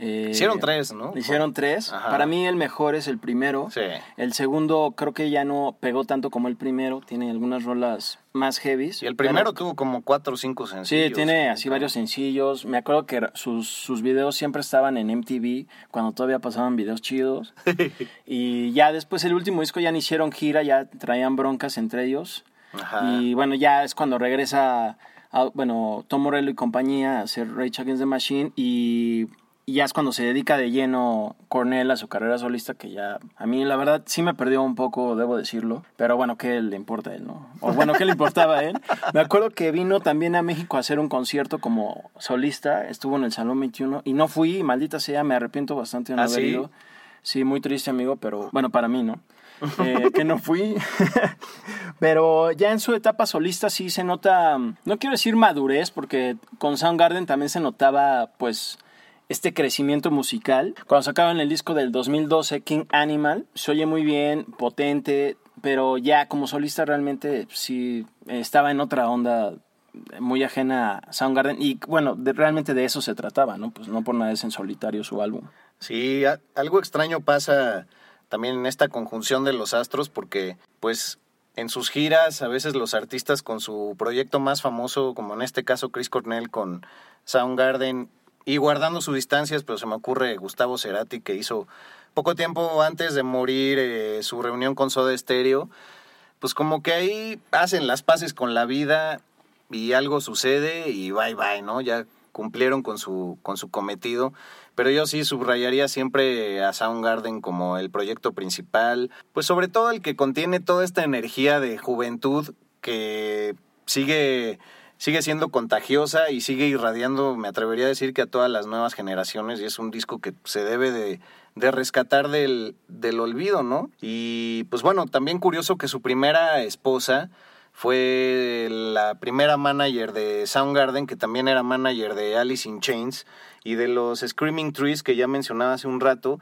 S1: eh, hicieron tres, ¿no?
S2: Hicieron tres. Para mí el mejor es el primero.
S1: Sí.
S2: El segundo creo que ya no pegó tanto como el primero. Tiene algunas rolas más heavies.
S1: Y el primero tuvo como cuatro o cinco sencillos.
S2: Sí, tiene así varios sencillos. Me acuerdo que sus, sus videos siempre estaban en MTV cuando todavía pasaban videos chidos. y ya después el último disco ya no hicieron gira, ya traían broncas entre ellos. Y bueno, ya es cuando regresa... bueno, Tom Morello y compañía a hacer Rage Against the Machine y y ya es cuando se dedica de lleno Cornell a su carrera solista, que ya a mí la verdad sí me perdió un poco, debo decirlo. Pero bueno, ¿qué le importa a él, no? O bueno, ¿qué le importaba a él? Me acuerdo que vino también a México a hacer un concierto como solista, estuvo en el Salón 21 y no fui, maldita sea, me arrepiento bastante de no
S1: ¿Ah,
S2: haber
S1: sí?
S2: ido. Sí, muy triste, amigo, pero bueno, para mí, ¿no? Eh, que no fui. Pero ya en su etapa solista sí se nota, no quiero decir madurez, porque con Soundgarden también se notaba, pues, este crecimiento musical. Cuando sacaban el disco del 2012, King Animal, se oye muy bien, potente, pero ya como solista realmente sí estaba en otra onda muy ajena a Soundgarden y bueno, realmente de eso se trataba, ¿no? Pues no por nada es en solitario su álbum.
S1: Sí, algo extraño pasa también en esta conjunción de los astros porque pues en sus giras a veces los artistas con su proyecto más famoso, como en este caso Chris Cornell con Soundgarden y guardando sus distancias, pero se me ocurre Gustavo Cerati que hizo poco tiempo antes de morir eh, su reunión con Soda Stereo, pues como que ahí hacen las paces con la vida y algo sucede y bye bye, ¿no? Ya cumplieron con su, con su cometido. Pero yo sí subrayaría siempre a Soundgarden como el proyecto principal, pues sobre todo el que contiene toda esta energía de juventud que sigue sigue siendo contagiosa y sigue irradiando, me atrevería a decir que a todas las nuevas generaciones y es un disco que se debe de, de rescatar del, del olvido, ¿no? Y pues bueno, también curioso que su primera esposa fue la primera manager de Soundgarden, que también era manager de Alice in Chains y de los Screaming Trees que ya mencionaba hace un rato,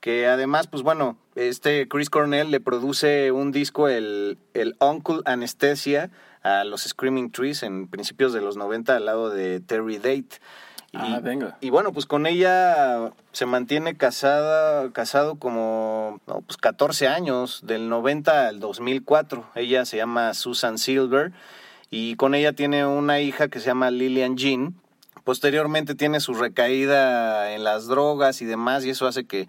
S1: que además, pues bueno, este Chris Cornell le produce un disco, el, el Uncle Anesthesia, a los Screaming Trees en principios de los 90 al lado de Terry Date. Y,
S2: Ah, venga.
S1: y bueno, pues con ella se mantiene casada, casado como no, pues 14 años, del 90 al 2004. Ella se llama Susan Silver y con ella tiene una hija que se llama Lillian Jean. Posteriormente tiene su recaída en las drogas y demás y eso hace que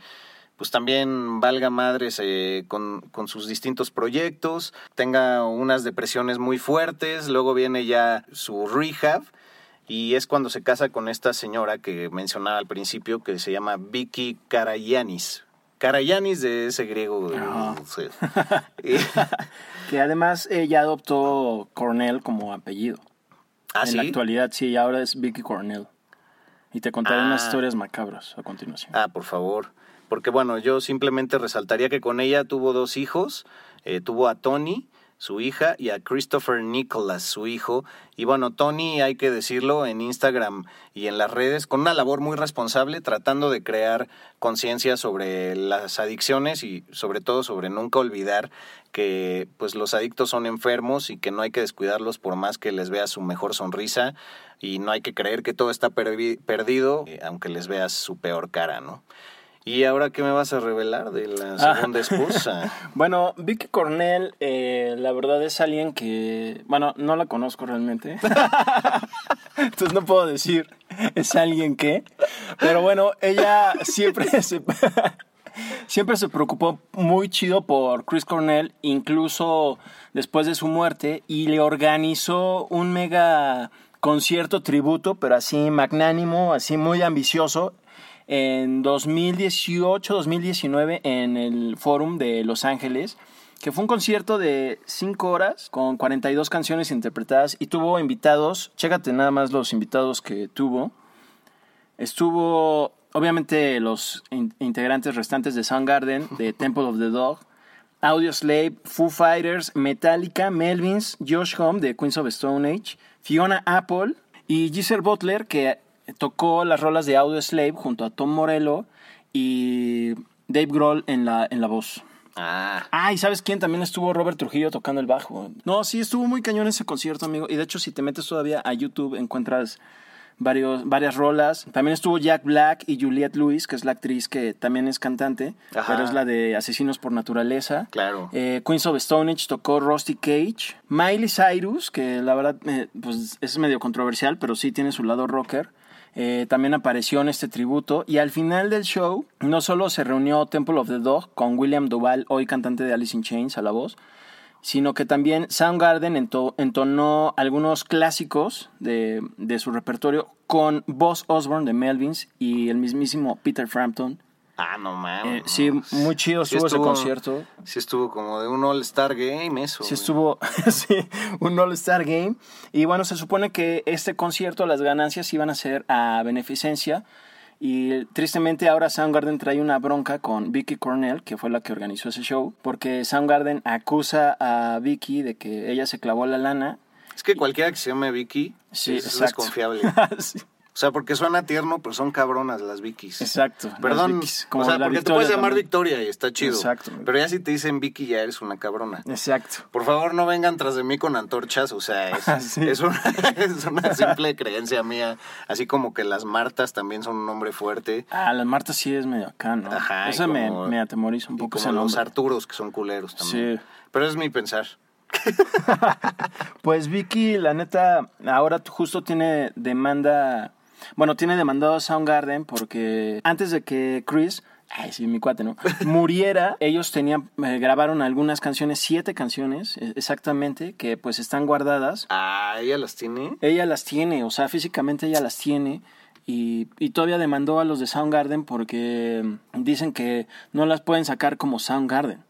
S1: pues también valga madres eh, con, con sus distintos proyectos, tenga unas depresiones muy fuertes, luego viene ya su rehab y es cuando se casa con esta señora que mencionaba al principio que se llama Vicky Karayanis. Karayanis de ese griego. Y-
S2: Que además ella adoptó Cornell como apellido.
S1: ¿Ah,
S2: en
S1: sí?
S2: la actualidad, sí, ahora es Vicky Cornell. Y te contaré unas
S1: Ah.
S2: historias macabras a continuación.
S1: Ah, por favor. Porque bueno, yo simplemente resaltaría que con ella tuvo dos hijos. Eh, tuvo a Tony, su hija, y a Christopher Nicholas, su hijo. Y bueno, Tony, hay que decirlo, en Instagram y en las redes, con una labor muy responsable, tratando de crear conciencia sobre las adicciones y sobre todo sobre nunca olvidar que pues los adictos son enfermos y que no hay que descuidarlos por más que les veas su mejor sonrisa y no hay que creer que todo está perdido, eh, aunque les veas su peor cara, ¿no? ¿Y ahora qué me vas a revelar de la
S2: Ah.
S1: segunda esposa?
S2: Bueno, Vicky Cornell, eh, la verdad es alguien que, bueno, no la conozco realmente. Entonces no puedo decir es alguien que, pero bueno, ella siempre se, siempre se preocupó muy chido por Chris Cornell, incluso después de su muerte, y le organizó un mega concierto tributo, pero así magnánimo, así muy ambicioso, en 2018-2019 en el Forum de Los Ángeles, que fue un concierto de 5 horas con 42 canciones interpretadas y tuvo invitados, chécate nada más los invitados que tuvo. Estuvo, obviamente, los in- integrantes restantes de Soundgarden, de Temple of the Dog, Audioslave, Foo Fighters, Metallica, Melvins, Josh Homme de Queens of Stone Age, Fiona Apple y Giselle Butler, que tocó las rolas de Audioslave junto a Tom Morello y Dave Grohl en la, en la voz.
S1: Ah,
S2: Ah, y ¿sabes quién? También estuvo Robert Trujillo tocando el bajo. No, sí, estuvo muy cañón ese concierto, amigo. Y de hecho, si te metes todavía a YouTube, encuentras varios, varias rolas. También estuvo Jack Black y Juliette Lewis, que es la actriz que también es cantante,
S1: Ajá.
S2: pero es la de Asesinos por Naturaleza.
S1: Claro.
S2: Eh, Queens of Stone Age tocó Rusty Cage. Miley Cyrus, que la verdad eh, pues es medio controversial, pero sí tiene su lado rocker. Eh, también apareció en este tributo y al final del show no solo se reunió Temple of the Dog con William Duval, hoy cantante de Alice in Chains a la voz, sino que también Soundgarden ento- entonó algunos clásicos de, de su repertorio con Boss Osborne de Melvins y el mismísimo Peter Frampton.
S1: Ah, no mames.
S2: Eh, sí, muy chido
S1: Sí
S2: estuvo ese concierto.
S1: Sí estuvo como de un All-Star Game eso.
S2: Sí
S1: güey.
S2: estuvo sí, un All-Star Game. Y bueno, se supone que este concierto, las ganancias iban a ser a beneficencia. Y tristemente ahora Soundgarden trae una bronca con Vicky Cornell, que fue la que organizó ese show, porque Soundgarden acusa a Vicky de que ella se clavó la lana.
S1: Es que cualquiera que se llame Vicky
S2: Sí,
S1: es
S2: exacto.
S1: desconfiable.
S2: Sí,
S1: sea, porque suena tierno, pero son cabronas las Vickys.
S2: Exacto. las
S1: Perdón,
S2: Vickys, como
S1: o sea, porque te puedes llamar
S2: también.
S1: Victoria y está chido.
S2: Exacto.
S1: Pero ya si te dicen Vicky ya eres una cabrona.
S2: Exacto.
S1: Por favor, no vengan tras de mí con antorchas, o sea, es,
S2: Ah, sí.
S1: es una, es una simple creencia mía. Así como que las Martas también son un nombre fuerte.
S2: Ah, la Marta sí es medio acá, ¿no?
S1: Ajá, y
S2: Eso me,
S1: como-
S2: me atemoriza un
S1: Y
S2: poco
S1: como
S2: ese
S1: los
S2: nombre.
S1: Arturos, que son culeros también.
S2: Sí.
S1: Pero es mi pensar.
S2: Pues Vicky, la neta, ahora justo tiene demanda, bueno, tiene demandado a Soundgarden porque antes de que Chris, ay sí, mi cuate, ¿no? Muriera, ellos tenían, eh, grabaron algunas canciones, siete canciones eh, exactamente, que pues están guardadas.
S1: Ah, ella las tiene.
S2: Ella las tiene, o sea, físicamente ella las tiene. Y, y todavía demandó a los de Soundgarden porque mm, dicen que no las pueden sacar como Soundgarden.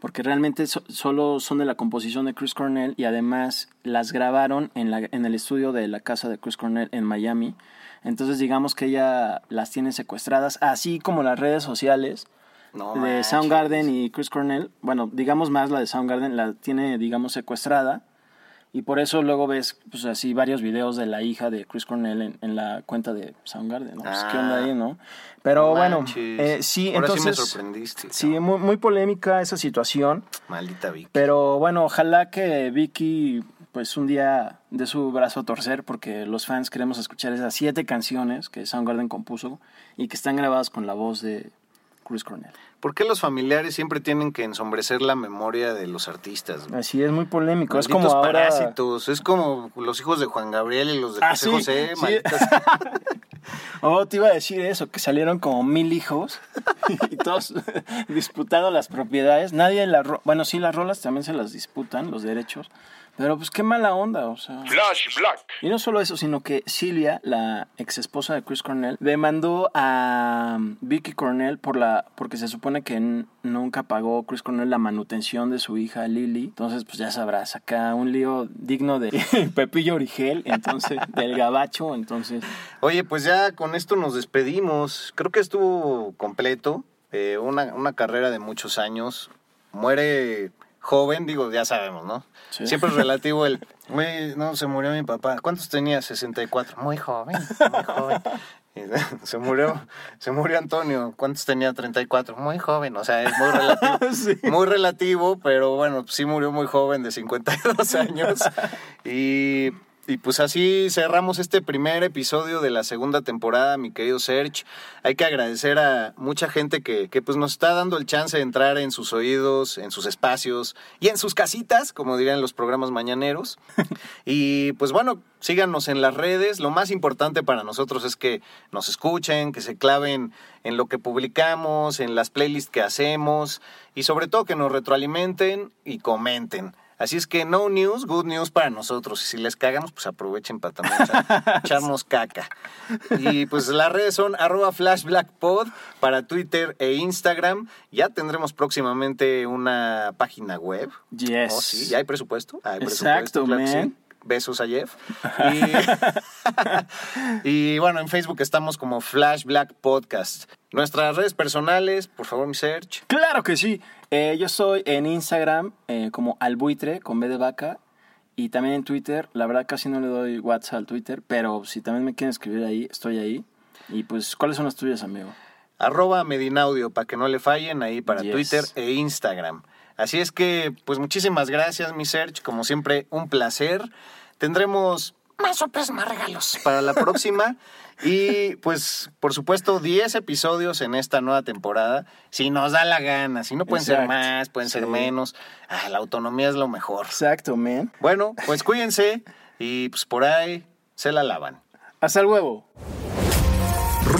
S2: porque realmente solo son de la composición de Chris Cornell y además las grabaron en, la, en el estudio de la casa de Chris Cornell en Miami. Entonces digamos que ella las tiene secuestradas, así como las redes sociales de Soundgarden y Chris Cornell. Bueno, digamos más la de Soundgarden, la tiene, digamos, secuestrada y por eso luego ves, pues así, varios videos de la hija de Chris Cornell en, la cuenta de Soundgarden, ¿no? Pues, ¿qué onda ahí, ah. no? Pero bueno, eh, sí, entonces... Sí, me sorprendiste. Sí, muy, muy polémica esa situación.
S1: Maldita Vicky.
S2: Pero bueno, ojalá que Vicky, pues un día dé su brazo a torcer, porque los fans queremos escuchar esas siete canciones que Soundgarden compuso y que están grabadas con la voz de Chris Cornell.
S1: ¿Por qué los familiares siempre tienen que ensombrecer la memoria de los artistas?
S2: Así es muy polémico. es como ahora...
S1: parásitos. Es como los hijos de Juan Gabriel y los de ah, José José.
S2: oh, te iba a decir eso, que salieron como mil hijos y todos disputando las propiedades. Nadie en la... Bueno, sí, las rolas también se las disputan, los derechos. Pero pues qué mala onda, o sea.
S3: Flash Black.
S2: Y no solo eso, sino que Silvia, la ex esposa de Chris Cornell, demandó a Vicky Cornell por la, porque se supone que nunca pagó Chris Cornell la manutención de su hija Lily. Entonces, pues ya sabrás, acá un lío digno de Pepillo Origel, entonces, del gabacho, entonces.
S1: Oye, pues ya con esto nos despedimos. Creo que estuvo completo. Eh, una, una carrera de muchos años. Muere joven, digo, ya sabemos, ¿no? Siempre es relativo el, güey, no, se murió mi papá. ¿Cuántos tenía? 64. Muy joven, muy joven. se murió, se murió Antonio. ¿Cuántos tenía? 34. Muy joven, o sea, es muy relativo. Muy relativo, pero bueno, sí murió muy joven, de 52 años. Y y pues así cerramos este primer episodio de la segunda temporada, mi querido Serge. Hay que agradecer a mucha gente que, que, pues nos está dando el chance de entrar en sus oídos, en sus espacios y en sus casitas, como dirían los programas mañaneros. y pues bueno, síganos en las redes. Lo más importante para nosotros es que nos escuchen, que se claven en lo que publicamos, en las playlists que hacemos y sobre todo que nos retroalimenten y comenten. Así es que no news, good news para nosotros. Y si les cagamos, pues aprovechen para también echarnos caca. Y pues las redes son arroba flashblackpod para Twitter e Instagram. Ya tendremos próximamente una página web.
S2: Yes.
S1: Oh, sí, ¿ya hay presupuesto?
S2: ¿Hay Exacto, man.
S1: Besos a Jeff. Y, bueno, en Facebook estamos como Flash Black Podcast. Nuestras redes personales, por favor, mi search.
S2: Claro que sí. Eh, yo soy en Instagram eh, como albuitre con B de vaca y también en Twitter. La verdad casi no le doy WhatsApp al Twitter, pero si también me quieren escribir ahí, estoy ahí. Y pues, ¿cuáles son las tuyas, amigo?
S1: Arroba Medinaudio, para que no le fallen ahí para Twitter e Instagram. Así es que, pues muchísimas gracias, mi Serge. Como siempre, un placer. Tendremos más sorpresas, más regalos para la próxima. y pues, por supuesto, 10 episodios en esta nueva temporada. Si nos da la gana, si no pueden ser más, pueden ser menos. Ah, la autonomía es lo mejor.
S2: Exacto, man.
S1: Bueno, pues cuídense y pues por ahí se la lavan.
S2: Hasta luego.